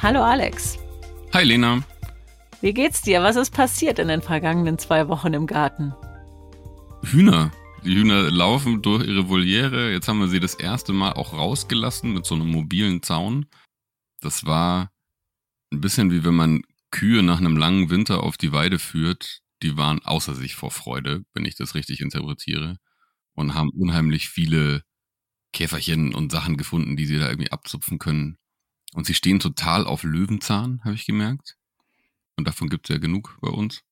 Hallo Alex. Hi Lena. Wie geht's dir? Was ist passiert in den vergangenen zwei Wochen im Garten? Hühner. Die Hühner laufen durch ihre Voliere. Jetzt haben wir sie das erste Mal auch rausgelassen mit so einem mobilen Zaun. Das war ein bisschen wie wenn man Kühe nach einem langen Winter auf die Weide führt. Die waren außer sich vor Freude, wenn ich das richtig interpretiere. Und haben unheimlich viele Käferchen und Sachen gefunden, die sie da irgendwie abzupfen können. Und sie stehen total auf Löwenzahn, habe ich gemerkt. Und davon gibt es ja genug bei uns.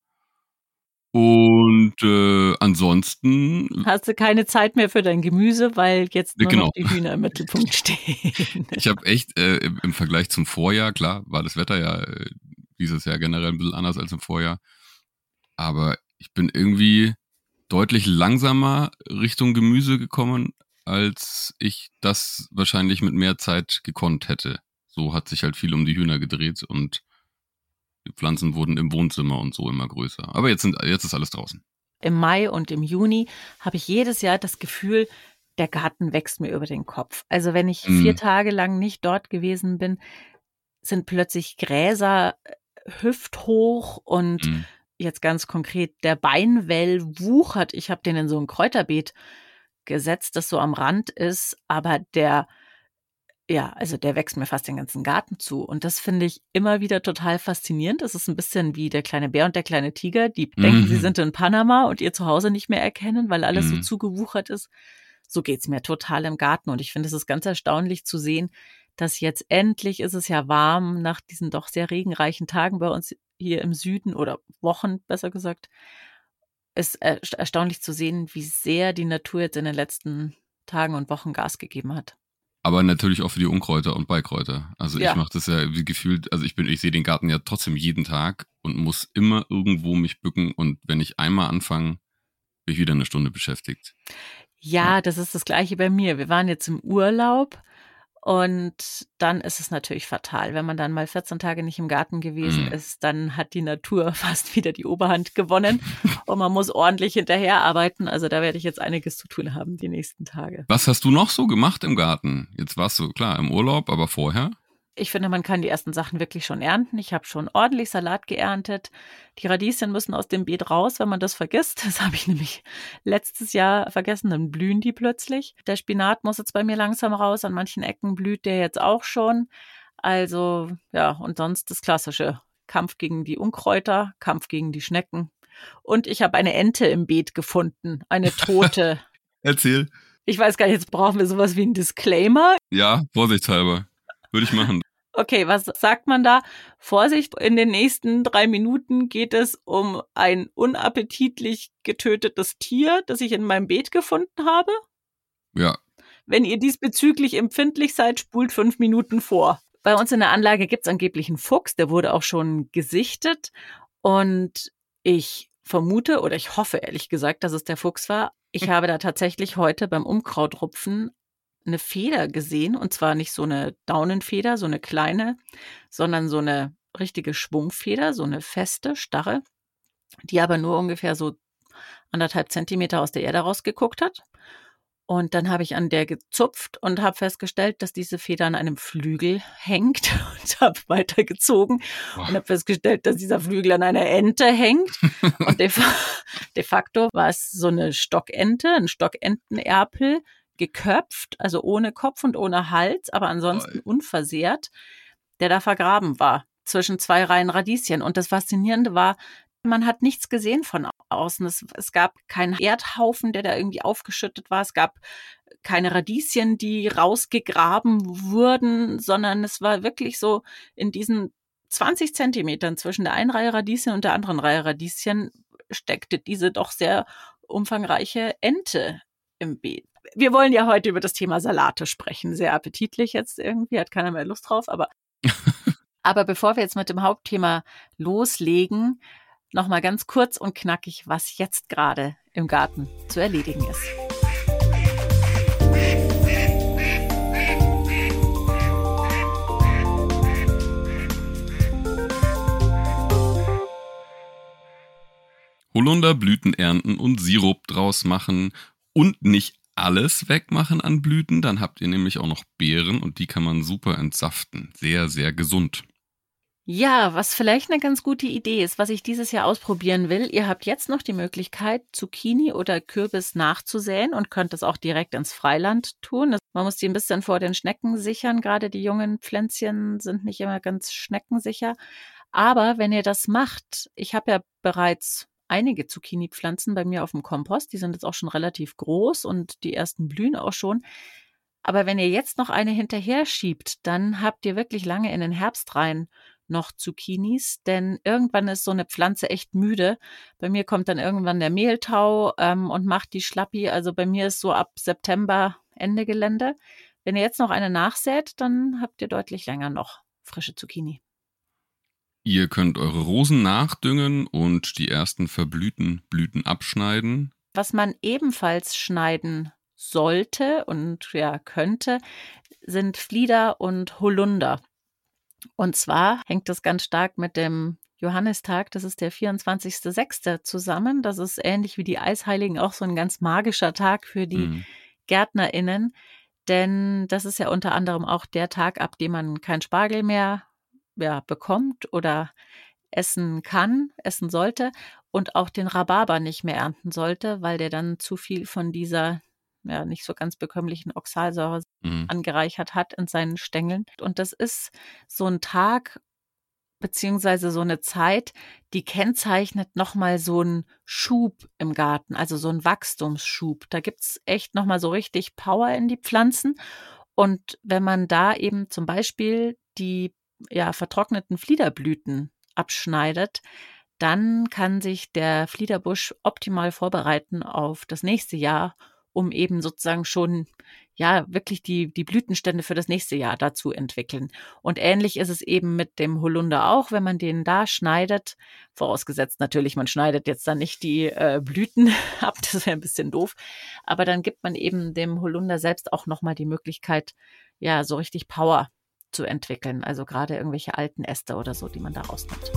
Und äh, ansonsten. Hast du keine Zeit mehr für dein Gemüse, weil jetzt nur genau. die Hühner im Mittelpunkt stehen. ich habe echt äh, im Vergleich zum Vorjahr, klar, war das Wetter ja äh, dieses Jahr generell ein bisschen anders als im Vorjahr. Aber ich bin irgendwie deutlich langsamer Richtung Gemüse gekommen, als ich das wahrscheinlich mit mehr Zeit gekonnt hätte so hat sich halt viel um die Hühner gedreht und die Pflanzen wurden im Wohnzimmer und so immer größer. Aber jetzt, sind, jetzt ist alles draußen. Im Mai und im Juni habe ich jedes Jahr das Gefühl, der Garten wächst mir über den Kopf. Also wenn ich mhm. vier Tage lang nicht dort gewesen bin, sind plötzlich Gräser äh, hüfthoch und mhm. jetzt ganz konkret der Beinwell wuchert. Ich habe den in so ein Kräuterbeet gesetzt, das so am Rand ist, aber der ja, also der wächst mir fast den ganzen Garten zu. Und das finde ich immer wieder total faszinierend. Das ist ein bisschen wie der kleine Bär und der kleine Tiger, die mhm. denken, sie mhm. sind in Panama und ihr Zuhause nicht mehr erkennen, weil alles mhm. so zugewuchert ist. So geht's mir total im Garten. Und ich finde es ist ganz erstaunlich zu sehen, dass jetzt endlich ist es ja warm nach diesen doch sehr regenreichen Tagen bei uns hier im Süden oder Wochen, besser gesagt. Es ist erstaunlich zu sehen, wie sehr die Natur jetzt in den letzten Tagen und Wochen Gas gegeben hat aber natürlich auch für die Unkräuter und Beikräuter. Also ja. ich mache das ja wie gefühlt, also ich bin, ich sehe den Garten ja trotzdem jeden Tag und muss immer irgendwo mich bücken und wenn ich einmal anfange, bin ich wieder eine Stunde beschäftigt. Ja, das ist das gleiche bei mir. Wir waren jetzt im Urlaub und dann ist es natürlich fatal. Wenn man dann mal 14 Tage nicht im Garten gewesen mhm. ist, dann hat die Natur fast wieder die Oberhand gewonnen und man muss ordentlich hinterherarbeiten. Also da werde ich jetzt einiges zu tun haben die nächsten Tage. Was hast du noch so gemacht im Garten? Jetzt warst du klar im Urlaub, aber vorher? Ich finde, man kann die ersten Sachen wirklich schon ernten. Ich habe schon ordentlich Salat geerntet. Die Radieschen müssen aus dem Beet raus, wenn man das vergisst. Das habe ich nämlich letztes Jahr vergessen. Dann blühen die plötzlich. Der Spinat muss jetzt bei mir langsam raus. An manchen Ecken blüht der jetzt auch schon. Also, ja, und sonst das Klassische. Kampf gegen die Unkräuter, Kampf gegen die Schnecken. Und ich habe eine Ente im Beet gefunden. Eine tote. Erzähl. Ich weiß gar nicht, jetzt brauchen wir sowas wie einen Disclaimer. Ja, vorsichtshalber. Würde ich machen. Okay, was sagt man da? Vorsicht, in den nächsten drei Minuten geht es um ein unappetitlich getötetes Tier, das ich in meinem Beet gefunden habe. Ja. Wenn ihr diesbezüglich empfindlich seid, spult fünf Minuten vor. Bei uns in der Anlage gibt es angeblich einen Fuchs, der wurde auch schon gesichtet. Und ich vermute oder ich hoffe ehrlich gesagt, dass es der Fuchs war. Ich hm. habe da tatsächlich heute beim Umkrautrupfen eine Feder gesehen und zwar nicht so eine Daunenfeder, so eine kleine, sondern so eine richtige Schwungfeder, so eine feste, starre, die aber nur ungefähr so anderthalb Zentimeter aus der Erde rausgeguckt hat. Und dann habe ich an der gezupft und habe festgestellt, dass diese Feder an einem Flügel hängt und habe weitergezogen und habe festgestellt, dass dieser Flügel an einer Ente hängt. und de, de facto war es so eine Stockente, ein Stockentenerpel, geköpft, also ohne Kopf und ohne Hals, aber ansonsten unversehrt, der da vergraben war zwischen zwei Reihen Radieschen. Und das Faszinierende war, man hat nichts gesehen von außen. Es, es, gab keinen Erdhaufen, der da irgendwie aufgeschüttet war. Es gab keine Radieschen, die rausgegraben wurden, sondern es war wirklich so in diesen 20 Zentimetern zwischen der einen Reihe Radieschen und der anderen Reihe Radieschen steckte diese doch sehr umfangreiche Ente im Beet wir wollen ja heute über das Thema Salate sprechen. Sehr appetitlich jetzt irgendwie, hat keiner mehr Lust drauf, aber. aber bevor wir jetzt mit dem Hauptthema loslegen, nochmal ganz kurz und knackig, was jetzt gerade im Garten zu erledigen ist. Holunderblüten ernten und Sirup draus machen und nicht alles wegmachen an Blüten, dann habt ihr nämlich auch noch Beeren und die kann man super entsaften. Sehr, sehr gesund. Ja, was vielleicht eine ganz gute Idee ist, was ich dieses Jahr ausprobieren will, ihr habt jetzt noch die Möglichkeit, Zucchini oder Kürbis nachzusäen und könnt es auch direkt ins Freiland tun. Man muss die ein bisschen vor den Schnecken sichern, gerade die jungen Pflänzchen sind nicht immer ganz schneckensicher. Aber wenn ihr das macht, ich habe ja bereits einige Zucchini-Pflanzen bei mir auf dem Kompost. Die sind jetzt auch schon relativ groß und die ersten blühen auch schon. Aber wenn ihr jetzt noch eine hinterher schiebt, dann habt ihr wirklich lange in den Herbst rein noch Zucchinis, denn irgendwann ist so eine Pflanze echt müde. Bei mir kommt dann irgendwann der Mehltau ähm, und macht die Schlappi. Also bei mir ist so ab September Ende Gelände. Wenn ihr jetzt noch eine nachsät, dann habt ihr deutlich länger noch frische Zucchini. Ihr könnt eure Rosen nachdüngen und die ersten verblühten Blüten abschneiden. Was man ebenfalls schneiden sollte und ja könnte, sind Flieder und Holunder. Und zwar hängt das ganz stark mit dem Johannistag, das ist der 24.06. zusammen. Das ist ähnlich wie die Eisheiligen auch so ein ganz magischer Tag für die mhm. GärtnerInnen. Denn das ist ja unter anderem auch der Tag, ab dem man kein Spargel mehr ja, bekommt oder essen kann, essen sollte und auch den Rhabarber nicht mehr ernten sollte, weil der dann zu viel von dieser ja, nicht so ganz bekömmlichen Oxalsäure mhm. angereichert hat in seinen Stängeln. Und das ist so ein Tag beziehungsweise so eine Zeit, die kennzeichnet nochmal so einen Schub im Garten, also so einen Wachstumsschub. Da gibt's echt nochmal so richtig Power in die Pflanzen. Und wenn man da eben zum Beispiel die ja, vertrockneten Fliederblüten abschneidet, dann kann sich der Fliederbusch optimal vorbereiten auf das nächste Jahr, um eben sozusagen schon ja wirklich die, die Blütenstände für das nächste Jahr dazu entwickeln. Und ähnlich ist es eben mit dem Holunder auch, wenn man den da schneidet, vorausgesetzt natürlich, man schneidet jetzt dann nicht die äh, Blüten ab, das wäre ein bisschen doof, aber dann gibt man eben dem Holunder selbst auch nochmal die Möglichkeit, ja, so richtig Power zu entwickeln. Also gerade irgendwelche alten Äste oder so, die man da rausnimmt.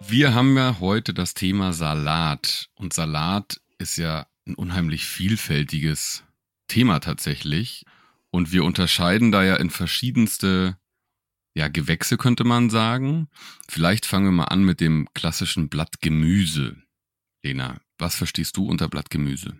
Wir haben ja heute das Thema Salat. Und Salat ist ja ein unheimlich vielfältiges Thema tatsächlich. Und wir unterscheiden da ja in verschiedenste ja, Gewächse könnte man sagen. Vielleicht fangen wir mal an mit dem klassischen Blattgemüse. Lena, was verstehst du unter Blattgemüse?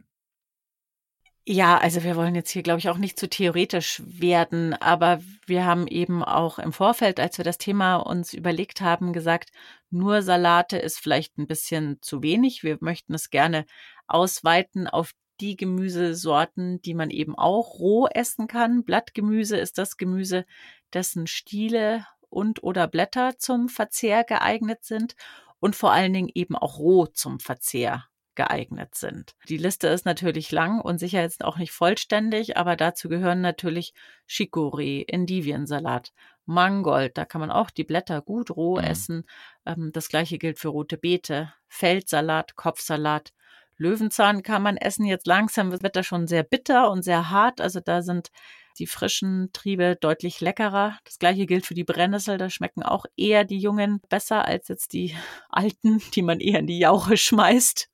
Ja, also wir wollen jetzt hier, glaube ich, auch nicht zu theoretisch werden, aber wir haben eben auch im Vorfeld, als wir das Thema uns überlegt haben, gesagt, nur Salate ist vielleicht ein bisschen zu wenig. Wir möchten es gerne ausweiten auf die Gemüsesorten, die man eben auch roh essen kann. Blattgemüse ist das Gemüse, dessen Stiele und oder Blätter zum Verzehr geeignet sind und vor allen Dingen eben auch roh zum Verzehr geeignet sind. Die Liste ist natürlich lang und sicher jetzt auch nicht vollständig, aber dazu gehören natürlich Chicorée, Endiviensalat, Mangold, da kann man auch die Blätter gut roh mhm. essen. Ähm, das gleiche gilt für rote Beete, Feldsalat, Kopfsalat, Löwenzahn kann man essen. Jetzt langsam wird er schon sehr bitter und sehr hart. Also da sind die frischen Triebe deutlich leckerer. Das gleiche gilt für die Brennnessel. Da schmecken auch eher die jungen besser als jetzt die alten, die man eher in die Jauche schmeißt.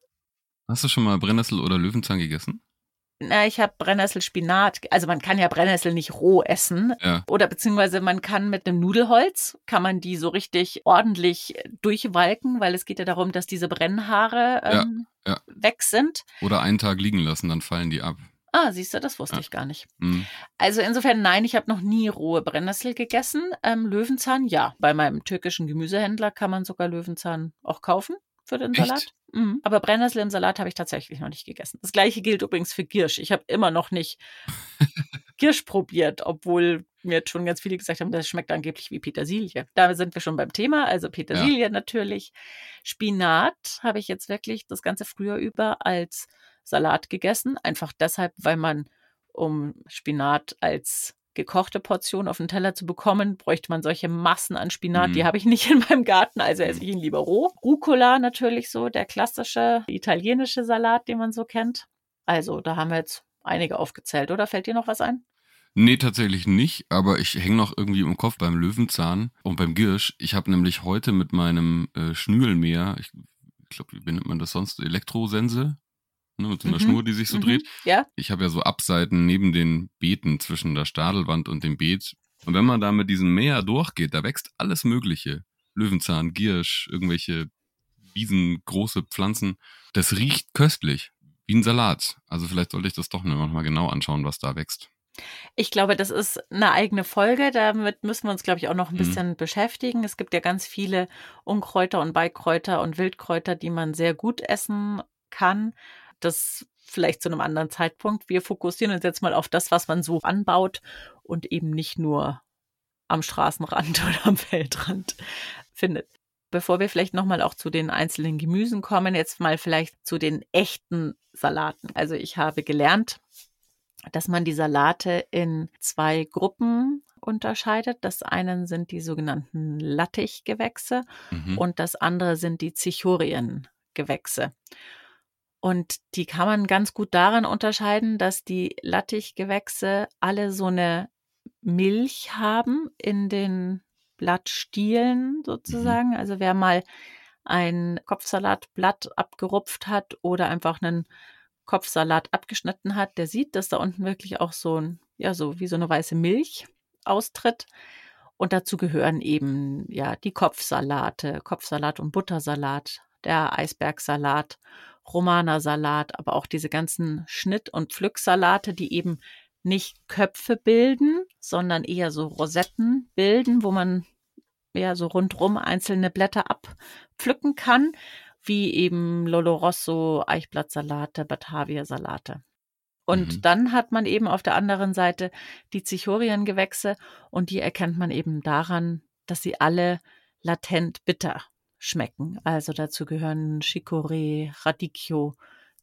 Hast du schon mal Brennnessel oder Löwenzahn gegessen? Na, ich habe Brennnessel-Spinat. Also man kann ja Brennnessel nicht roh essen. Ja. Oder beziehungsweise man kann mit einem Nudelholz, kann man die so richtig ordentlich durchwalken, weil es geht ja darum, dass diese Brennhaare ähm, ja, ja. weg sind. Oder einen Tag liegen lassen, dann fallen die ab. Ah, siehst du, das wusste ja. ich gar nicht. Mhm. Also insofern, nein, ich habe noch nie rohe Brennnessel gegessen. Ähm, Löwenzahn, ja. Bei meinem türkischen Gemüsehändler kann man sogar Löwenzahn auch kaufen für den Echt? Salat. Mhm. Aber Brennnessel im Salat habe ich tatsächlich noch nicht gegessen. Das gleiche gilt übrigens für Girsch. Ich habe immer noch nicht Girsch probiert, obwohl mir jetzt schon ganz viele gesagt haben, das schmeckt angeblich wie Petersilie. Da sind wir schon beim Thema. Also Petersilie ja. natürlich. Spinat habe ich jetzt wirklich das ganze Frühjahr über als Salat gegessen. Einfach deshalb, weil man um Spinat als gekochte Portion auf den Teller zu bekommen, bräuchte man solche Massen an Spinat. Mhm. Die habe ich nicht in meinem Garten, also esse ich ihn lieber roh. Rucola natürlich so, der klassische italienische Salat, den man so kennt. Also da haben wir jetzt einige aufgezählt, oder? Fällt dir noch was ein? Nee, tatsächlich nicht, aber ich hänge noch irgendwie im Kopf beim Löwenzahn und beim Girsch. Ich habe nämlich heute mit meinem äh, Schnürlmäher, ich glaube, wie nennt man das sonst, Elektrosense, ne, mit so einer mhm. Schnur, die sich so mhm. dreht. Ja. Ich habe ja so Abseiten neben den Beeten zwischen der Stadelwand und dem Beet. Und wenn man da mit diesem Mäher durchgeht, da wächst alles Mögliche. Löwenzahn, Giersch, irgendwelche Wiesen, große Pflanzen. Das riecht köstlich, wie ein Salat. Also vielleicht sollte ich das doch mal genau anschauen, was da wächst. Ich glaube, das ist eine eigene Folge. Damit müssen wir uns, glaube ich, auch noch ein mhm. bisschen mhm. beschäftigen. Es gibt ja ganz viele Unkräuter und Beikräuter und Wildkräuter, die man sehr gut essen kann. Das vielleicht zu einem anderen Zeitpunkt. Wir fokussieren uns jetzt mal auf das, was man so anbaut und eben nicht nur am Straßenrand oder am Feldrand findet. Bevor wir vielleicht nochmal auch zu den einzelnen Gemüsen kommen, jetzt mal vielleicht zu den echten Salaten. Also ich habe gelernt, dass man die Salate in zwei Gruppen unterscheidet. Das eine sind die sogenannten Lattichgewächse mhm. und das andere sind die Zichoriengewächse. Und die kann man ganz gut daran unterscheiden, dass die Lattichgewächse alle so eine Milch haben in den Blattstielen mhm. sozusagen. Also wer mal ein Kopfsalatblatt abgerupft hat oder einfach einen Kopfsalat abgeschnitten hat, der sieht, dass da unten wirklich auch so ein, ja, so wie so eine weiße Milch austritt. Und dazu gehören eben, ja, die Kopfsalate, Kopfsalat und Buttersalat, der Eisbergsalat, Romanersalat, aber auch diese ganzen Schnitt- und Pflücksalate, die eben nicht Köpfe bilden, sondern eher so Rosetten bilden, wo man ja so rundrum einzelne Blätter abpflücken kann wie eben Lolo Rosso, Eichblattsalate, Batavia-Salate. Und mhm. dann hat man eben auf der anderen Seite die Zichoriengewächse und die erkennt man eben daran, dass sie alle latent bitter schmecken. Also dazu gehören Chicorée, Radicchio,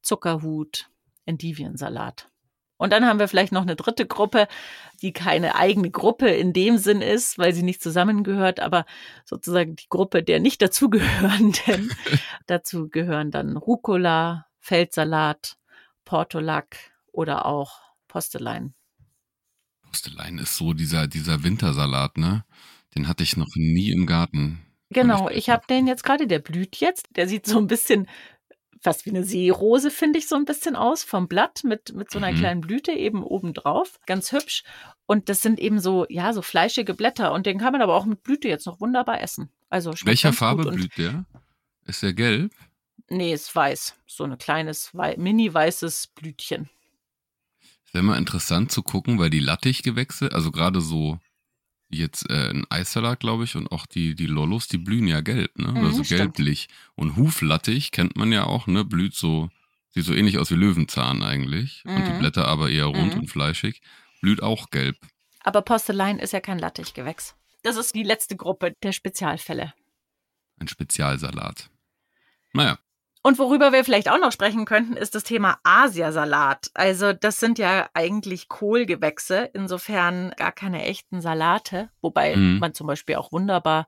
Zuckerhut, Endiviensalat. Und dann haben wir vielleicht noch eine dritte Gruppe, die keine eigene Gruppe in dem Sinn ist, weil sie nicht zusammengehört, aber sozusagen die Gruppe der nicht dazugehörenden. dazu gehören dann Rucola, Feldsalat, Portulak oder auch Postelein. Postelein ist so dieser, dieser Wintersalat, ne? Den hatte ich noch nie im Garten. Genau, ich habe den jetzt gerade, der blüht jetzt. Der sieht so ein bisschen fast wie eine Seerose, finde ich so ein bisschen aus, vom Blatt mit, mit so einer mhm. kleinen Blüte eben oben drauf. Ganz hübsch. Und das sind eben so, ja, so fleischige Blätter. Und den kann man aber auch mit Blüte jetzt noch wunderbar essen. Also Welcher Farbe blüht der? Ist der gelb? Nee, ist weiß. So ein kleines, mini-weißes Blütchen. Wäre mal interessant zu gucken, weil die Lattichgewächse, also gerade so jetzt äh, ein Eissalat, glaube ich, und auch die, die Lollos, die blühen ja gelb, ne? Mhm, also gelblich. Und Huflattich kennt man ja auch, ne? Blüht so, sieht so ähnlich aus wie Löwenzahn eigentlich. Mhm. Und die mhm. Blätter aber eher rund mhm. und fleischig. Blüht auch gelb. Aber Porzellan ist ja kein Lattichgewächs. Das ist die letzte Gruppe der Spezialfälle. Ein Spezialsalat. Naja. Und worüber wir vielleicht auch noch sprechen könnten, ist das Thema Asiasalat. Also das sind ja eigentlich Kohlgewächse, insofern gar keine echten Salate, wobei mhm. man zum Beispiel auch wunderbar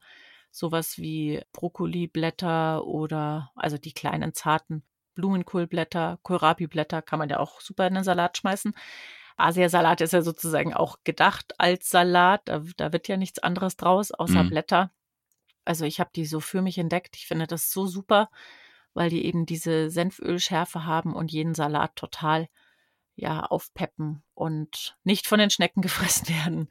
sowas wie Brokkoliblätter oder also die kleinen zarten Blumenkohlblätter, Kohlrabi-Blätter kann man ja auch super in den Salat schmeißen. Asiasalat ist ja sozusagen auch gedacht als Salat. Da, da wird ja nichts anderes draus außer mhm. Blätter. Also ich habe die so für mich entdeckt. Ich finde das so super weil die eben diese Senfölschärfe haben und jeden Salat total ja aufpeppen und nicht von den Schnecken gefressen werden.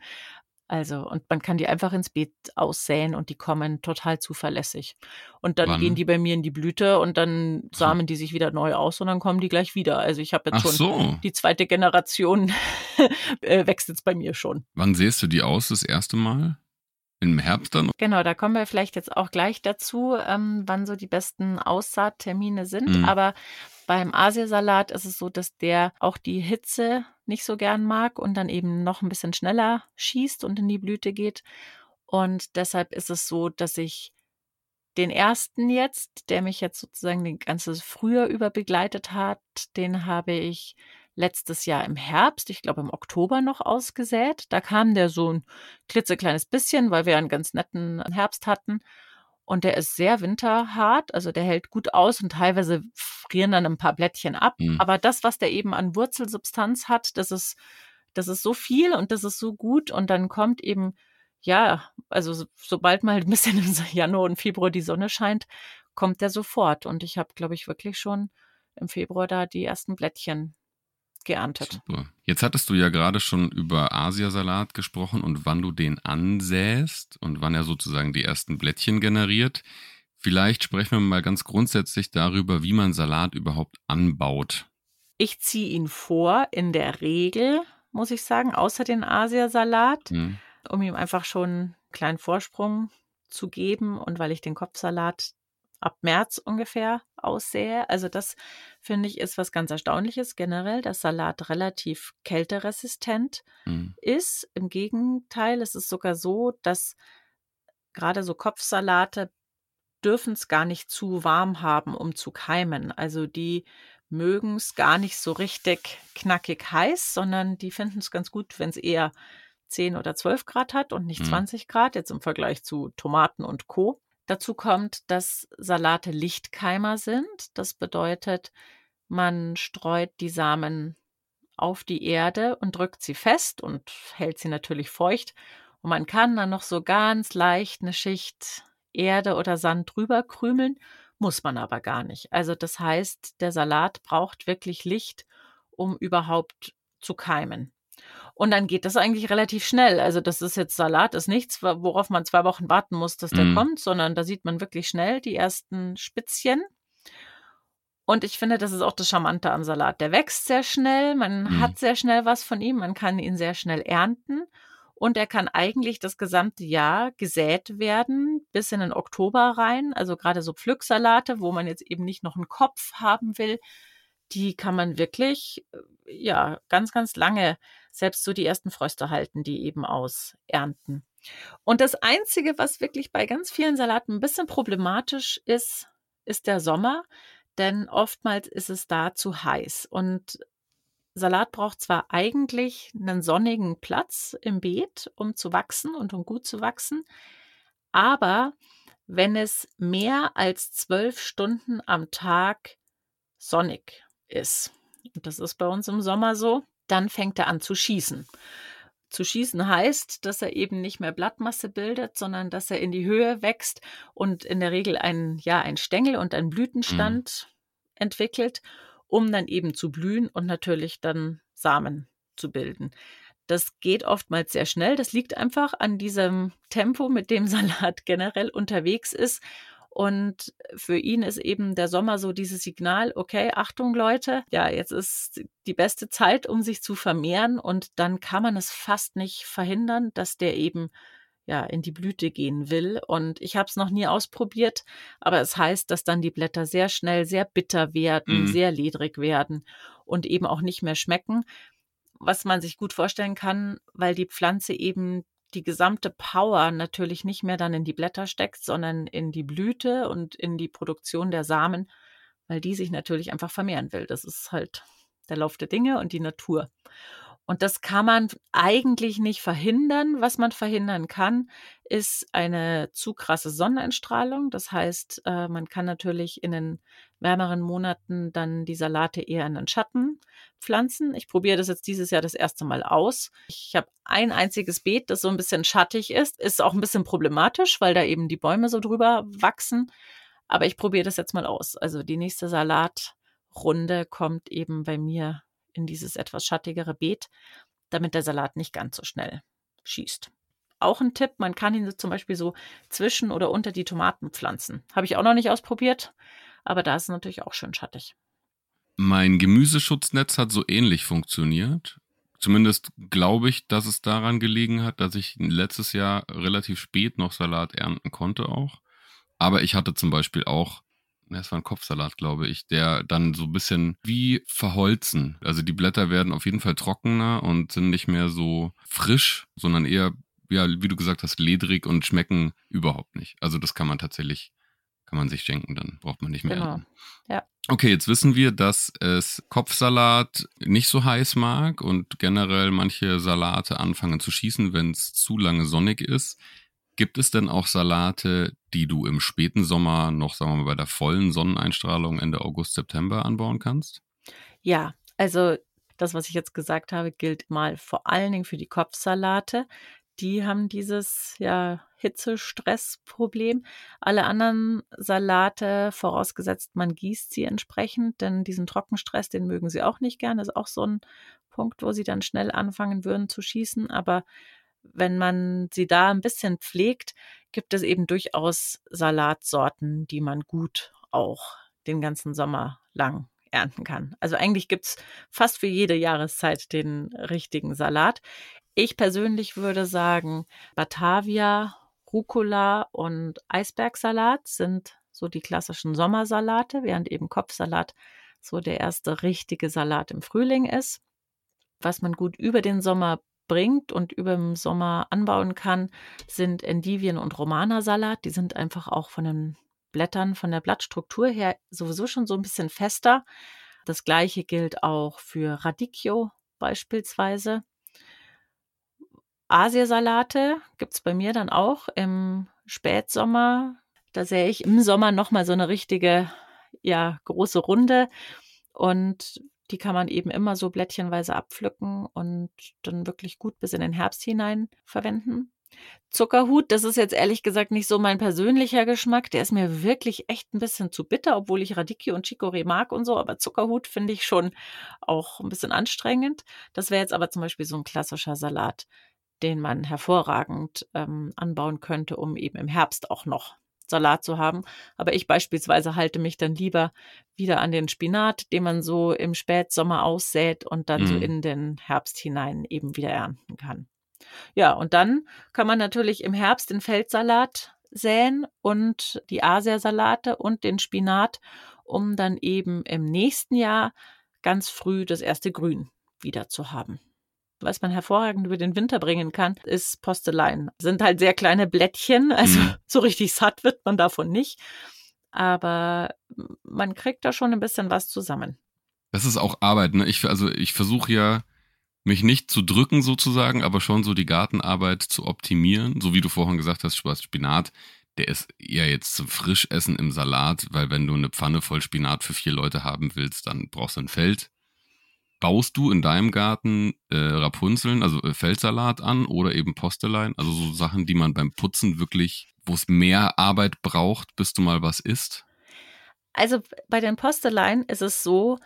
Also, und man kann die einfach ins Beet aussäen und die kommen total zuverlässig. Und dann Wann? gehen die bei mir in die Blüte und dann samen die sich wieder neu aus und dann kommen die gleich wieder. Also ich habe jetzt Ach schon so. die zweite Generation äh, wächst jetzt bei mir schon. Wann sähst du die aus das erste Mal? Im Herbst dann? Genau, da kommen wir vielleicht jetzt auch gleich dazu, ähm, wann so die besten Aussaattermine sind. Mhm. Aber beim Asiasalat ist es so, dass der auch die Hitze nicht so gern mag und dann eben noch ein bisschen schneller schießt und in die Blüte geht. Und deshalb ist es so, dass ich den ersten jetzt, der mich jetzt sozusagen den ganze Frühjahr über begleitet hat, den habe ich letztes Jahr im Herbst, ich glaube im Oktober noch ausgesät. Da kam der so ein klitzekleines bisschen, weil wir einen ganz netten Herbst hatten. Und der ist sehr winterhart, also der hält gut aus und teilweise frieren dann ein paar Blättchen ab. Mhm. Aber das, was der eben an Wurzelsubstanz hat, das ist, das ist so viel und das ist so gut. Und dann kommt eben ja, also so, sobald mal ein bisschen im Januar und Februar die Sonne scheint, kommt der sofort. Und ich habe, glaube ich, wirklich schon im Februar da die ersten Blättchen geerntet. Super. Jetzt hattest du ja gerade schon über Asiasalat gesprochen und wann du den ansäst und wann er sozusagen die ersten Blättchen generiert. Vielleicht sprechen wir mal ganz grundsätzlich darüber, wie man Salat überhaupt anbaut. Ich ziehe ihn vor, in der Regel, muss ich sagen, außer den Asiasalat. Hm um ihm einfach schon einen kleinen Vorsprung zu geben und weil ich den Kopfsalat ab März ungefähr aussähe. Also das finde ich ist was ganz Erstaunliches generell, dass Salat relativ kälteresistent mhm. ist. Im Gegenteil, es ist sogar so, dass gerade so Kopfsalate dürfen es gar nicht zu warm haben, um zu keimen. Also die mögen es gar nicht so richtig knackig heiß, sondern die finden es ganz gut, wenn es eher 10 oder 12 Grad hat und nicht mhm. 20 Grad, jetzt im Vergleich zu Tomaten und Co. Dazu kommt, dass Salate Lichtkeimer sind. Das bedeutet, man streut die Samen auf die Erde und drückt sie fest und hält sie natürlich feucht. Und man kann dann noch so ganz leicht eine Schicht Erde oder Sand drüber krümeln, muss man aber gar nicht. Also das heißt, der Salat braucht wirklich Licht, um überhaupt zu keimen. Und dann geht das eigentlich relativ schnell. Also das ist jetzt Salat, ist nichts, worauf man zwei Wochen warten muss, dass der mm. kommt, sondern da sieht man wirklich schnell die ersten Spitzchen. Und ich finde, das ist auch das Charmante am Salat. Der wächst sehr schnell, man mm. hat sehr schnell was von ihm, man kann ihn sehr schnell ernten. Und er kann eigentlich das gesamte Jahr gesät werden, bis in den Oktober rein. Also gerade so Pflücksalate, wo man jetzt eben nicht noch einen Kopf haben will, die kann man wirklich, äh, ja, ganz, ganz lange selbst so die ersten Fröste halten, die eben ausernten. Und das Einzige, was wirklich bei ganz vielen Salaten ein bisschen problematisch ist, ist der Sommer, denn oftmals ist es da zu heiß. Und Salat braucht zwar eigentlich einen sonnigen Platz im Beet, um zu wachsen und um gut zu wachsen, aber wenn es mehr als zwölf Stunden am Tag sonnig ist. Und das ist bei uns im Sommer so. Dann fängt er an zu schießen. Zu schießen heißt, dass er eben nicht mehr Blattmasse bildet, sondern dass er in die Höhe wächst und in der Regel ein, ja, ein Stängel und ein Blütenstand mhm. entwickelt, um dann eben zu blühen und natürlich dann Samen zu bilden. Das geht oftmals sehr schnell. Das liegt einfach an diesem Tempo, mit dem Salat generell unterwegs ist und für ihn ist eben der Sommer so dieses Signal, okay, Achtung Leute, ja, jetzt ist die beste Zeit, um sich zu vermehren und dann kann man es fast nicht verhindern, dass der eben ja in die Blüte gehen will. Und ich habe es noch nie ausprobiert, aber es heißt, dass dann die Blätter sehr schnell sehr bitter werden, mhm. sehr ledrig werden und eben auch nicht mehr schmecken. Was man sich gut vorstellen kann, weil die Pflanze eben die gesamte Power natürlich nicht mehr dann in die Blätter steckt, sondern in die Blüte und in die Produktion der Samen, weil die sich natürlich einfach vermehren will. Das ist halt der Lauf der Dinge und die Natur. Und das kann man eigentlich nicht verhindern. Was man verhindern kann, ist eine zu krasse Sonneneinstrahlung. Das heißt, äh, man kann natürlich in den wärmeren Monaten dann die Salate eher in den Schatten pflanzen. Ich probiere das jetzt dieses Jahr das erste Mal aus. Ich habe ein einziges Beet, das so ein bisschen schattig ist. Ist auch ein bisschen problematisch, weil da eben die Bäume so drüber wachsen. Aber ich probiere das jetzt mal aus. Also die nächste Salatrunde kommt eben bei mir in dieses etwas schattigere Beet, damit der Salat nicht ganz so schnell schießt. Auch ein Tipp, man kann ihn zum Beispiel so zwischen oder unter die Tomaten pflanzen. Habe ich auch noch nicht ausprobiert, aber da ist es natürlich auch schön schattig. Mein Gemüseschutznetz hat so ähnlich funktioniert. Zumindest glaube ich, dass es daran gelegen hat, dass ich letztes Jahr relativ spät noch Salat ernten konnte auch. Aber ich hatte zum Beispiel auch es war ein Kopfsalat, glaube ich, der dann so ein bisschen wie verholzen. Also die Blätter werden auf jeden Fall trockener und sind nicht mehr so frisch, sondern eher, ja, wie du gesagt hast, ledrig und schmecken überhaupt nicht. Also das kann man tatsächlich, kann man sich schenken, dann braucht man nicht mehr. Genau. Ja. Okay, jetzt wissen wir, dass es Kopfsalat nicht so heiß mag und generell manche Salate anfangen zu schießen, wenn es zu lange sonnig ist. Gibt es denn auch Salate, die du im späten Sommer noch, sagen wir mal, bei der vollen Sonneneinstrahlung Ende August, September anbauen kannst? Ja, also das, was ich jetzt gesagt habe, gilt mal vor allen Dingen für die Kopfsalate. Die haben dieses ja, Hitze-Stress-Problem. Alle anderen Salate, vorausgesetzt man gießt sie entsprechend, denn diesen Trockenstress, den mögen sie auch nicht gern. Das ist auch so ein Punkt, wo sie dann schnell anfangen würden zu schießen. Aber wenn man sie da ein bisschen pflegt, gibt es eben durchaus Salatsorten, die man gut auch den ganzen Sommer lang ernten kann. Also eigentlich gibt es fast für jede Jahreszeit den richtigen Salat. Ich persönlich würde sagen, Batavia, Rucola und Eisbergsalat sind so die klassischen Sommersalate, während eben Kopfsalat so der erste richtige Salat im Frühling ist. Was man gut über den Sommer bringt und über den Sommer anbauen kann, sind Endivien und Romana-Salat. Die sind einfach auch von den Blättern, von der Blattstruktur her sowieso schon so ein bisschen fester. Das gleiche gilt auch für Radicchio beispielsweise. Asiasalate gibt es bei mir dann auch im Spätsommer. Da sehe ich im Sommer nochmal so eine richtige, ja, große Runde. Und die kann man eben immer so blättchenweise abpflücken und dann wirklich gut bis in den Herbst hinein verwenden. Zuckerhut, das ist jetzt ehrlich gesagt nicht so mein persönlicher Geschmack. Der ist mir wirklich echt ein bisschen zu bitter, obwohl ich Radicchio und Chicorée mag und so. Aber Zuckerhut finde ich schon auch ein bisschen anstrengend. Das wäre jetzt aber zum Beispiel so ein klassischer Salat, den man hervorragend ähm, anbauen könnte, um eben im Herbst auch noch Salat zu haben. Aber ich beispielsweise halte mich dann lieber wieder an den Spinat, den man so im Spätsommer aussät und dann mhm. so in den Herbst hinein eben wieder ernten kann. Ja, und dann kann man natürlich im Herbst den Feldsalat säen und die Asiasalate und den Spinat, um dann eben im nächsten Jahr ganz früh das erste Grün wieder zu haben was man hervorragend über den Winter bringen kann, ist Postelein. Sind halt sehr kleine Blättchen, also mhm. so richtig satt wird man davon nicht. Aber man kriegt da schon ein bisschen was zusammen. Das ist auch Arbeit, ne? Ich, also ich versuche ja, mich nicht zu drücken sozusagen, aber schon so die Gartenarbeit zu optimieren. So wie du vorhin gesagt hast, Spinat, der ist eher jetzt zum Frischessen im Salat, weil wenn du eine Pfanne voll Spinat für vier Leute haben willst, dann brauchst du ein Feld baust du in deinem Garten äh, Rapunzeln, also äh, Feldsalat an oder eben Postelein? Also so Sachen, die man beim Putzen wirklich, wo es mehr Arbeit braucht, bis du mal was isst? Also bei den Postelein ist es so,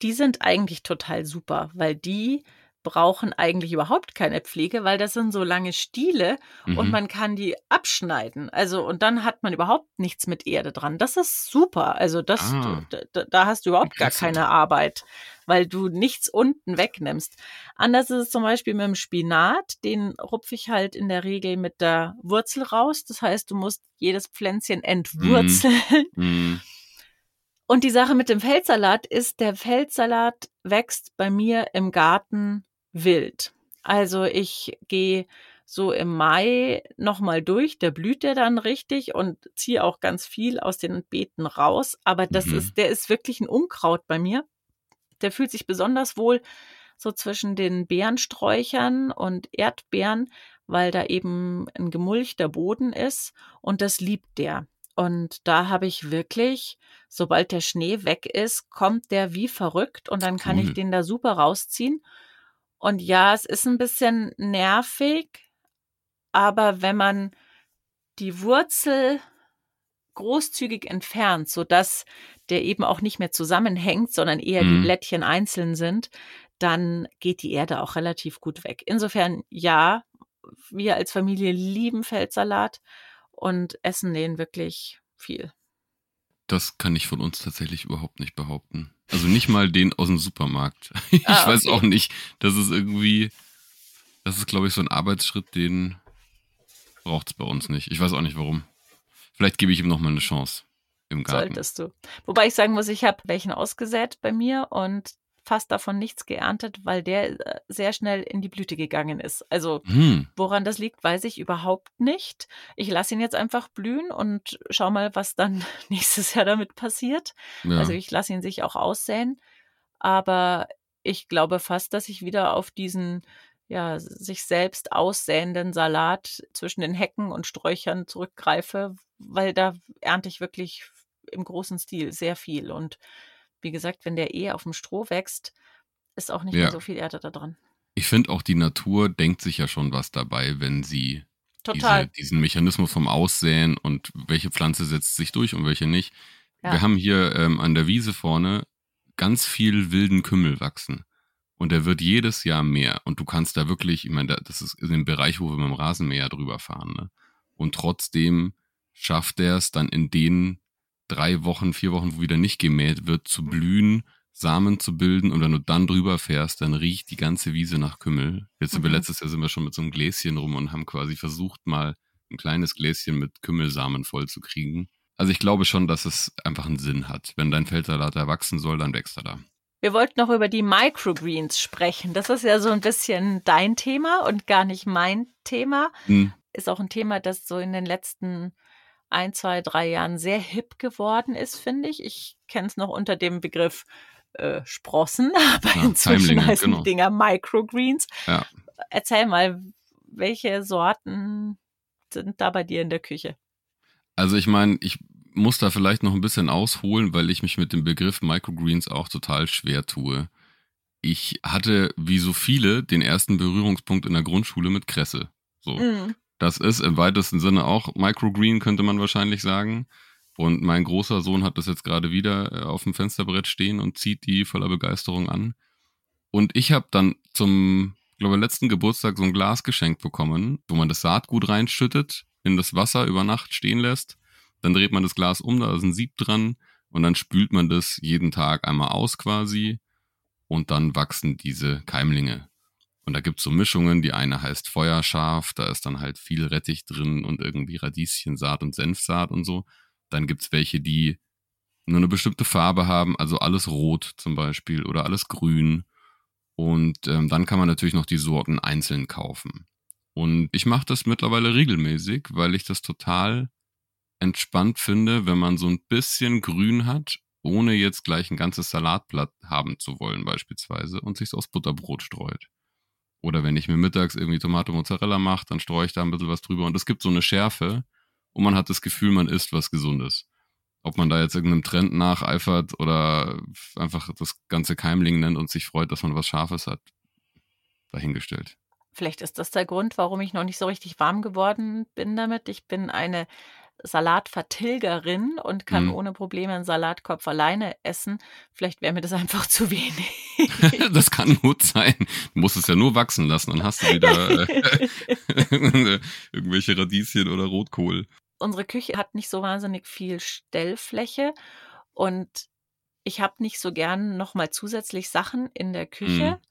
die sind eigentlich total super, weil die brauchen eigentlich überhaupt keine Pflege, weil das sind so lange Stiele mhm. und man kann die abschneiden. Also und dann hat man überhaupt nichts mit Erde dran. Das ist super. Also das ah. da, da, hast du überhaupt gar keine Arbeit, weil du nichts unten wegnimmst. Anders ist es zum Beispiel mit dem Spinat. Den rupfe ich halt in der Regel mit der Wurzel raus. Das heißt, du musst jedes Pflänzchen entwurzeln. Mhm. Mhm. Und die Sache mit dem Feldsalat ist, der Feldsalat wächst bei mir im Garten wild. Also ich gehe so im Mai nochmal durch, da blüht der dann richtig und ziehe auch ganz viel aus den Beeten raus. Aber das mhm. ist, der ist wirklich ein Unkraut bei mir. Der fühlt sich besonders wohl so zwischen den Beerensträuchern und Erdbeeren, weil da eben ein gemulchter Boden ist und das liebt der. Und da habe ich wirklich, sobald der Schnee weg ist, kommt der wie verrückt und dann kann cool. ich den da super rausziehen. Und ja, es ist ein bisschen nervig, aber wenn man die Wurzel großzügig entfernt, so dass der eben auch nicht mehr zusammenhängt, sondern eher mhm. die Blättchen einzeln sind, dann geht die Erde auch relativ gut weg. Insofern ja, wir als Familie lieben Feldsalat und essen den wirklich viel. Das kann ich von uns tatsächlich überhaupt nicht behaupten. Also nicht mal den aus dem Supermarkt. Ich ah, okay. weiß auch nicht. Das ist irgendwie, das ist, glaube ich, so ein Arbeitsschritt, den braucht es bei uns nicht. Ich weiß auch nicht warum. Vielleicht gebe ich ihm nochmal eine Chance. im Garten. Solltest du. Wobei ich sagen muss, ich habe welchen ausgesät bei mir und fast davon nichts geerntet, weil der äh, sehr schnell in die Blüte gegangen ist. Also Hm. woran das liegt, weiß ich überhaupt nicht. Ich lasse ihn jetzt einfach blühen und schau mal, was dann nächstes Jahr damit passiert. Ja. Also ich lasse ihn sich auch aussäen, aber ich glaube fast, dass ich wieder auf diesen ja, sich selbst aussäenden Salat zwischen den Hecken und Sträuchern zurückgreife, weil da ernte ich wirklich im großen Stil sehr viel. Und wie gesagt, wenn der eh auf dem Stroh wächst, ist auch nicht Ja. mehr so viel Erde da dran. ich finde auch, die Natur denkt sich ja schon was dabei, wenn sie. Diese, diesen Mechanismus vom Aussäen und welche Pflanze setzt sich durch und welche nicht. Ja. Wir haben hier ähm, an der Wiese vorne ganz viel wilden Kümmel wachsen. Und der wird jedes Jahr mehr. Und du kannst da wirklich, ich meine, da- das ist in dem Bereich, wo wir mit dem Rasenmäher drüber fahren. Ne? Und trotzdem schafft er es dann in den drei Wochen, vier Wochen, wo wieder nicht gemäht wird, zu blühen, Samen zu bilden. Und wenn du dann drüber fährst, dann riecht die ganze Wiese nach Kümmel. Jetzt sind wir Mhm. letztes Jahr sind wir schon mit so einem Gläschen rum und haben quasi versucht, mal ein kleines Gläschen mit Kümmelsamen voll zu kriegen. Also ich glaube schon, dass es einfach einen Sinn hat. Wenn dein Feldsalat erwachsen soll, dann wächst er da. Wir wollten noch über die Microgreens sprechen. Das ist ja so ein bisschen dein Thema und gar nicht mein Thema. Hm, Ist auch ein Thema, das so in den letzten ein, zwei, drei Jahren sehr hip geworden ist, finde ich. Ich kenne es noch unter dem Begriff äh, Sprossen, aber Ja, inzwischen heißen genau. die Dinger Microgreens. Ja. Erzähl mal, welche Sorten sind da bei dir in der Küche? Also ich meine, ich muss da vielleicht noch ein bisschen ausholen, weil ich mich mit dem Begriff Microgreens auch total schwer tue. Ich hatte, wie so viele, den ersten Berührungspunkt in der Grundschule mit Kresse. So. Mm, Das ist im weitesten Sinne auch Microgreen, könnte man wahrscheinlich sagen. Und mein großer Sohn hat das jetzt gerade wieder äh, auf dem Fensterbrett stehen und zieht die voller Begeisterung an. Und ich habe dann zum, glaube letzten Geburtstag so ein Glas geschenkt bekommen, wo man das Saatgut reinschüttet, in das Wasser über Nacht stehen lässt. Dann dreht man das Glas um, da ist ein Sieb dran und dann spült man das jeden Tag einmal aus quasi und dann wachsen diese Keimlinge. Und da gibt's so Mischungen, die eine heißt Feuerschaf, da ist dann halt viel Rettich drin und irgendwie Radieschensaat und Senfsaat und so. Dann gibt's welche, die nur eine bestimmte Farbe haben, also alles rot zum Beispiel oder alles grün. Und ähm, dann kann man natürlich noch die Sorten einzeln kaufen. Und ich mache das mittlerweile regelmäßig, weil ich das total entspannt finde, wenn man so ein bisschen Grün hat, ohne jetzt gleich ein ganzes Salatblatt haben zu wollen beispielsweise und sich aufs Butterbrot streut. Oder wenn ich mir mittags irgendwie Tomate Mozzarella mache, dann streue ich da ein bisschen was drüber und es gibt so eine Schärfe und man hat das Gefühl, man isst was Gesundes. Ob man da jetzt irgendeinem Trend nacheifert oder einfach das ganze Keimling nennt und sich freut, dass man was Scharfes hat, dahingestellt. Vielleicht ist das der Grund, warum ich noch nicht so richtig warm geworden bin damit. Ich bin eine Salatvertilgerin und kann Mhm. ohne Probleme einen Salatkopf alleine essen. Vielleicht wäre mir das einfach zu wenig. das kann gut sein. Du musst es ja nur wachsen lassen, dann hast du wieder äh, irgendwelche Radieschen oder Rotkohl. Unsere Küche hat nicht so wahnsinnig viel Stellfläche und ich habe nicht so gern nochmal zusätzlich Sachen in der Küche. Mhm.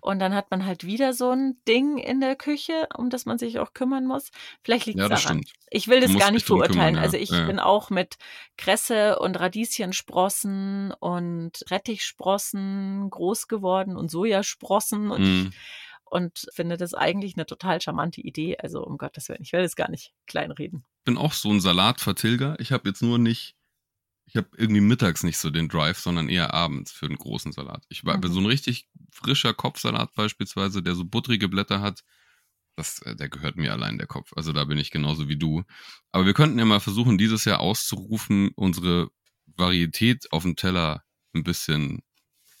Und dann hat man halt wieder so ein Ding in der Küche, um das man sich auch kümmern muss. Vielleicht liegt es Ja, daran. stimmt. Ich will das gar nicht drum kümmern, verurteilen. ja. Also ich Ja. bin auch mit Kresse und Radieschensprossen und Rettichsprossen groß geworden und Sojasprossen und, Mhm. ich, und finde das eigentlich eine total charmante Idee. Also um Gottes Willen, ich will das gar nicht kleinreden. bin auch so ein Salatvertilger. Ich habe jetzt nur nicht, ich habe irgendwie mittags nicht so den Drive, sondern eher abends für einen großen Salat. Ich war Mhm. so ein richtig frischer Kopfsalat beispielsweise, der so buttrige Blätter hat. Das, äh, der gehört mir allein der Kopf. Also da bin ich genauso wie du. Aber wir könnten ja mal versuchen, dieses Jahr auszurufen, unsere Varietät auf dem Teller ein bisschen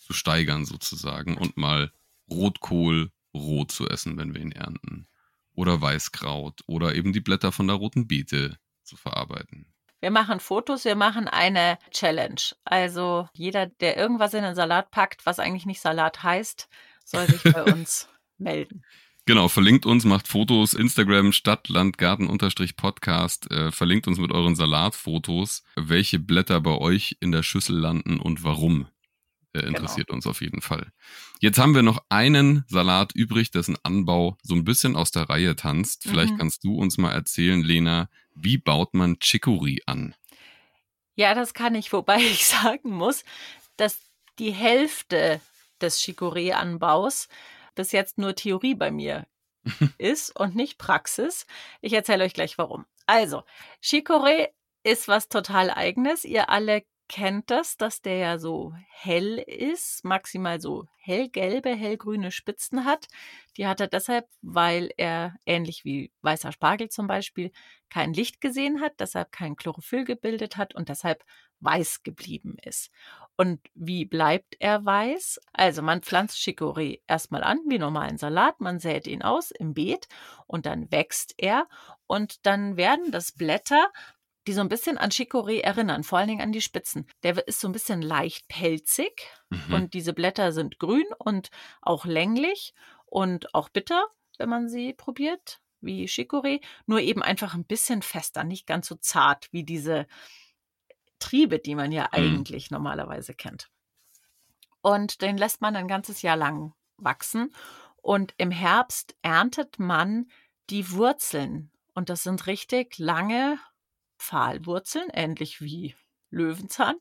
zu steigern sozusagen und mal Rotkohl rot zu essen, wenn wir ihn ernten. Oder Weißkraut oder eben die Blätter von der roten Beete zu verarbeiten. Wir machen Fotos, wir machen eine Challenge. Also jeder, der irgendwas in den Salat packt, was eigentlich nicht Salat heißt, soll sich bei uns melden. Genau, verlinkt uns, macht Fotos, Instagram, Stadt, Land, Garten, Unterstrich, Podcast, äh, verlinkt uns mit euren Salatfotos, welche Blätter bei euch in der Schüssel landen und warum. Äh, interessiert uns auf jeden Fall. Jetzt haben wir noch einen Salat übrig, dessen Anbau so ein bisschen aus der Reihe tanzt. Vielleicht Mhm. kannst du uns mal erzählen, Lena, wie baut man Chicory an? Ja, das kann ich, wobei ich sagen muss, dass die Hälfte des Chicorée-Anbaus bis jetzt nur Theorie bei mir ist und nicht Praxis. Ich erzähle euch gleich warum. Also, Chicorée ist was total eigenes. Ihr alle kennt das, dass der ja so hell ist, maximal so hellgelbe, hellgrüne Spitzen hat. Die hat er deshalb, weil er ähnlich wie weißer Spargel zum Beispiel kein Licht gesehen hat, deshalb kein Chlorophyll gebildet hat und deshalb weiß geblieben ist. Und wie bleibt er weiß? Also man pflanzt Chicorée erstmal an, wie normalen Salat, man sät ihn aus im Beet und dann wächst er und dann werden das Blätter die so ein bisschen an Chicorée erinnern, vor allen Dingen an die Spitzen. Der ist so ein bisschen leicht pelzig mhm. und diese Blätter sind grün und auch länglich und auch bitter, wenn man sie probiert, wie Chicorée, nur eben einfach ein bisschen fester, nicht ganz so zart wie diese Triebe, die man ja mhm. eigentlich normalerweise kennt. Und den lässt man ein ganzes Jahr lang wachsen und im Herbst erntet man die Wurzeln und das sind richtig lange Pfahlwurzeln, ähnlich wie Löwenzahn.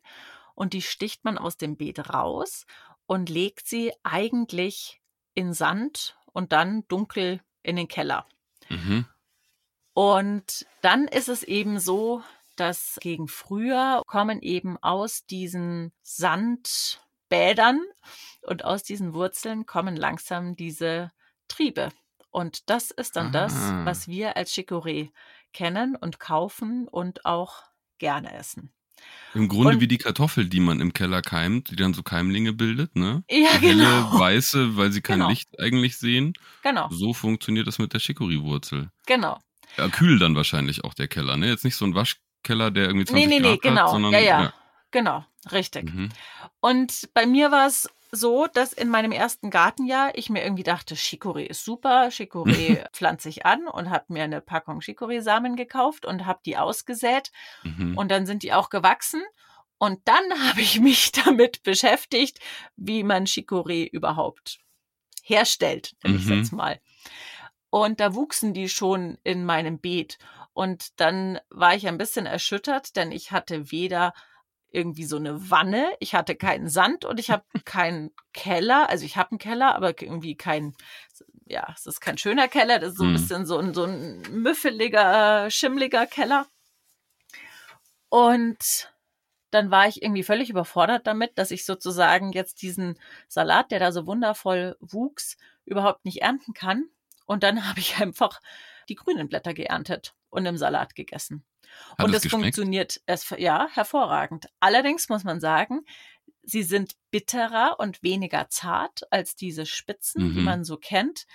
Und die sticht man aus dem Beet raus und legt sie eigentlich in Sand und dann dunkel in den Keller. Mhm. Und dann ist es eben so, dass gegen Frühjahr kommen eben aus diesen Sandbädern und aus diesen Wurzeln kommen langsam diese Triebe. Und das ist dann ah. das, was wir als Chicorée kennen und kaufen und auch gerne essen. Im Grunde und, wie die Kartoffel, die man im Keller keimt, die dann so Keimlinge bildet, ne? Ja, genau. Helle, weiße, weil sie kein genau. Licht eigentlich sehen. Genau. So funktioniert das mit der Chicorée-Wurzel. Genau. Ja, kühl dann wahrscheinlich auch der Keller, ne? Jetzt nicht so ein Waschkeller, der irgendwie 20 nee, nee, Grad nee, genau. hat, sondern ja, ja, ja. Genau, richtig. Mhm. Und bei mir war es so, dass in meinem ersten Gartenjahr ich mir irgendwie dachte, Chicorée ist super, Chicorée pflanze ich an und habe mir eine Packung Chicorée-Samen gekauft und habe die ausgesät mhm. und dann sind die auch gewachsen. Und dann habe ich mich damit beschäftigt, wie man Chicorée überhaupt herstellt, nenne mhm. ich jetzt mal. Und da wuchsen die schon in meinem Beet. Und dann war ich ein bisschen erschüttert, denn ich hatte weder irgendwie so eine Wanne. Ich hatte keinen Sand und ich habe keinen Keller. Also ich habe einen Keller, aber irgendwie kein, ja, es ist kein schöner Keller. Das ist so ein mhm. bisschen so ein, so ein müffeliger, schimmliger Keller. Und dann war ich irgendwie völlig überfordert damit, dass ich sozusagen jetzt diesen Salat, der da so wundervoll wuchs, überhaupt nicht ernten kann. Und dann habe ich einfach die grünen Blätter geerntet und im Salat gegessen. Hat und es es funktioniert es, ja hervorragend. Allerdings muss man sagen, sie sind bitterer und weniger zart als diese Spitzen, mhm. die man so kennt.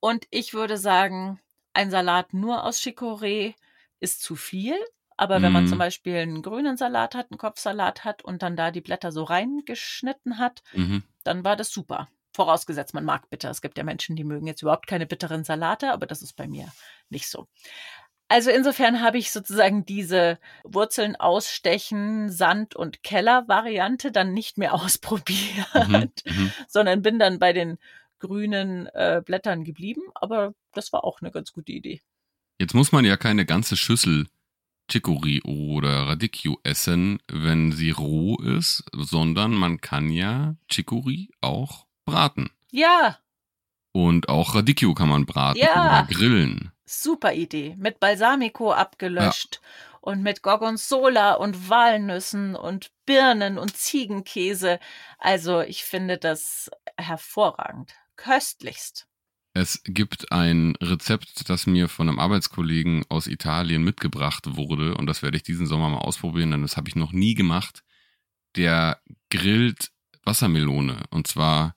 Und ich würde sagen, ein Salat nur aus Chicorée ist zu viel. Aber wenn man zum mhm. Beispiel einen grünen Salat hat, einen Kopfsalat hat und dann da die Blätter so reingeschnitten hat, mhm. dann war das super. Vorausgesetzt, man mag bitter. Es gibt ja Menschen, die mögen jetzt überhaupt keine bitteren Salate, aber das ist bei mir nicht so. Also insofern habe ich sozusagen diese Wurzeln ausstechen, Sand und Keller Variante dann nicht mehr ausprobiert, mhm, mhm, sondern bin dann bei den grünen äh, Blättern geblieben. Aber das war auch eine ganz gute Idee. Jetzt muss man ja keine ganze Schüssel Chicory oder Radicchio essen, wenn sie roh ist, sondern man kann ja Chicory auch braten. Ja. Und auch Radicchio kann man braten ja. oder grillen. Super Idee. Mit Balsamico abgelöscht ja. und mit Gorgonzola und Walnüssen und Birnen und Ziegenkäse. Also ich finde das hervorragend. Köstlichst. Es gibt ein Rezept, das mir von einem Arbeitskollegen aus Italien mitgebracht wurde und das werde ich diesen Sommer mal ausprobieren, denn das habe ich noch nie gemacht. Der grillt Wassermelone und zwar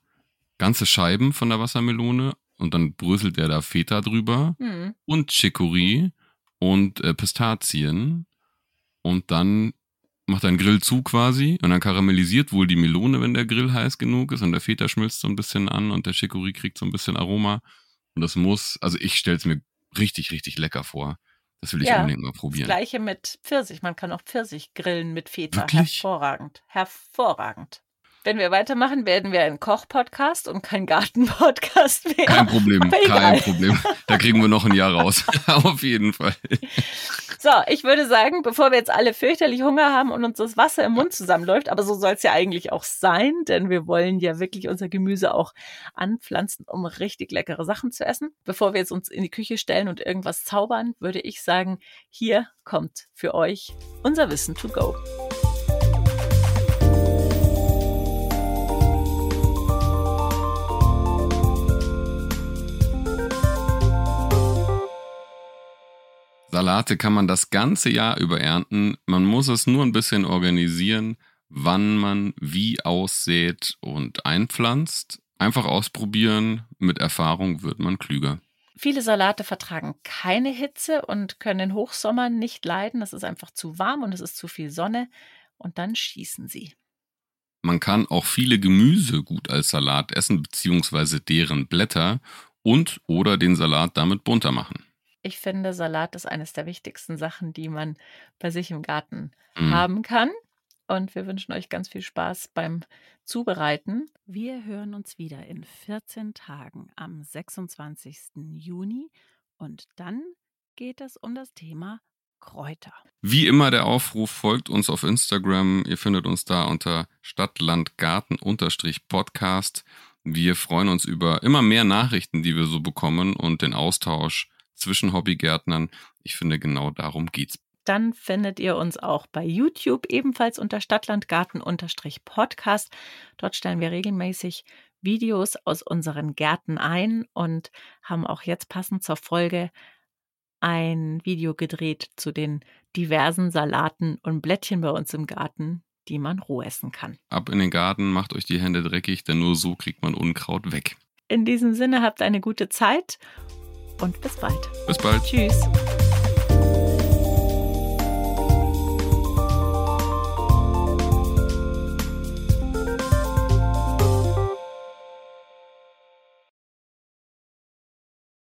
ganze Scheiben von der Wassermelone und dann bröselt er da Feta drüber mhm. und Chicory und äh, Pistazien und dann macht er einen Grill zu quasi und dann karamellisiert wohl die Melone, wenn der Grill heiß genug ist und der Feta schmilzt so ein bisschen an und der Chicory kriegt so ein bisschen Aroma und das muss, also ich stelle es mir richtig, richtig lecker vor. Das will ich ja, unbedingt mal probieren. Das gleiche mit Pfirsich. Man kann auch Pfirsich grillen mit Feta. Wirklich? Hervorragend. Hervorragend. Wenn wir weitermachen, werden wir ein Koch-Podcast und kein Garten-Podcast mehr. Kein Problem, kein Problem. Da kriegen wir noch ein Jahr raus. Auf jeden Fall. So, ich würde sagen, bevor wir jetzt alle fürchterlich Hunger haben und uns das Wasser im Mund zusammenläuft, aber so soll es ja eigentlich auch sein, denn wir wollen ja wirklich unser Gemüse auch anpflanzen, um richtig leckere Sachen zu essen. Bevor wir jetzt uns in die Küche stellen und irgendwas zaubern, würde ich sagen, hier kommt für euch unser Wissen to go. Salate kann man das ganze Jahr über ernten. Man muss es nur ein bisschen organisieren, wann man wie aussät und einpflanzt. Einfach ausprobieren. Mit Erfahrung wird man klüger. Viele Salate vertragen keine Hitze und können in Hochsommer nicht leiden. Es ist einfach zu warm und es ist zu viel Sonne. Und dann schießen sie. Man kann auch viele Gemüse gut als Salat essen, beziehungsweise deren Blätter und oder den Salat damit bunter machen. Ich finde, Salat ist eines der wichtigsten Sachen, die man bei sich im Garten mhm. haben kann. Und wir wünschen euch ganz viel Spaß beim Zubereiten. Wir hören uns wieder in 14 Tagen am 26. Juni. Und dann geht es um das Thema Kräuter. Wie immer der Aufruf, folgt uns auf Instagram. Ihr findet uns da unter Stadtlandgarten-Podcast. Wir freuen uns über immer mehr Nachrichten, die wir so bekommen und den Austausch zwischen Hobbygärtnern. Ich finde, genau darum geht's. Dann findet ihr uns auch bei YouTube ebenfalls unter Stadtlandgarten-Podcast. Dort stellen wir regelmäßig Videos aus unseren Gärten ein und haben auch jetzt passend zur Folge ein Video gedreht zu den diversen Salaten und Blättchen bei uns im Garten, die man roh essen kann. Ab in den Garten, macht euch die Hände dreckig, denn nur so kriegt man Unkraut weg. In diesem Sinne habt eine gute Zeit und bis bald. Bis bald. Tschüss.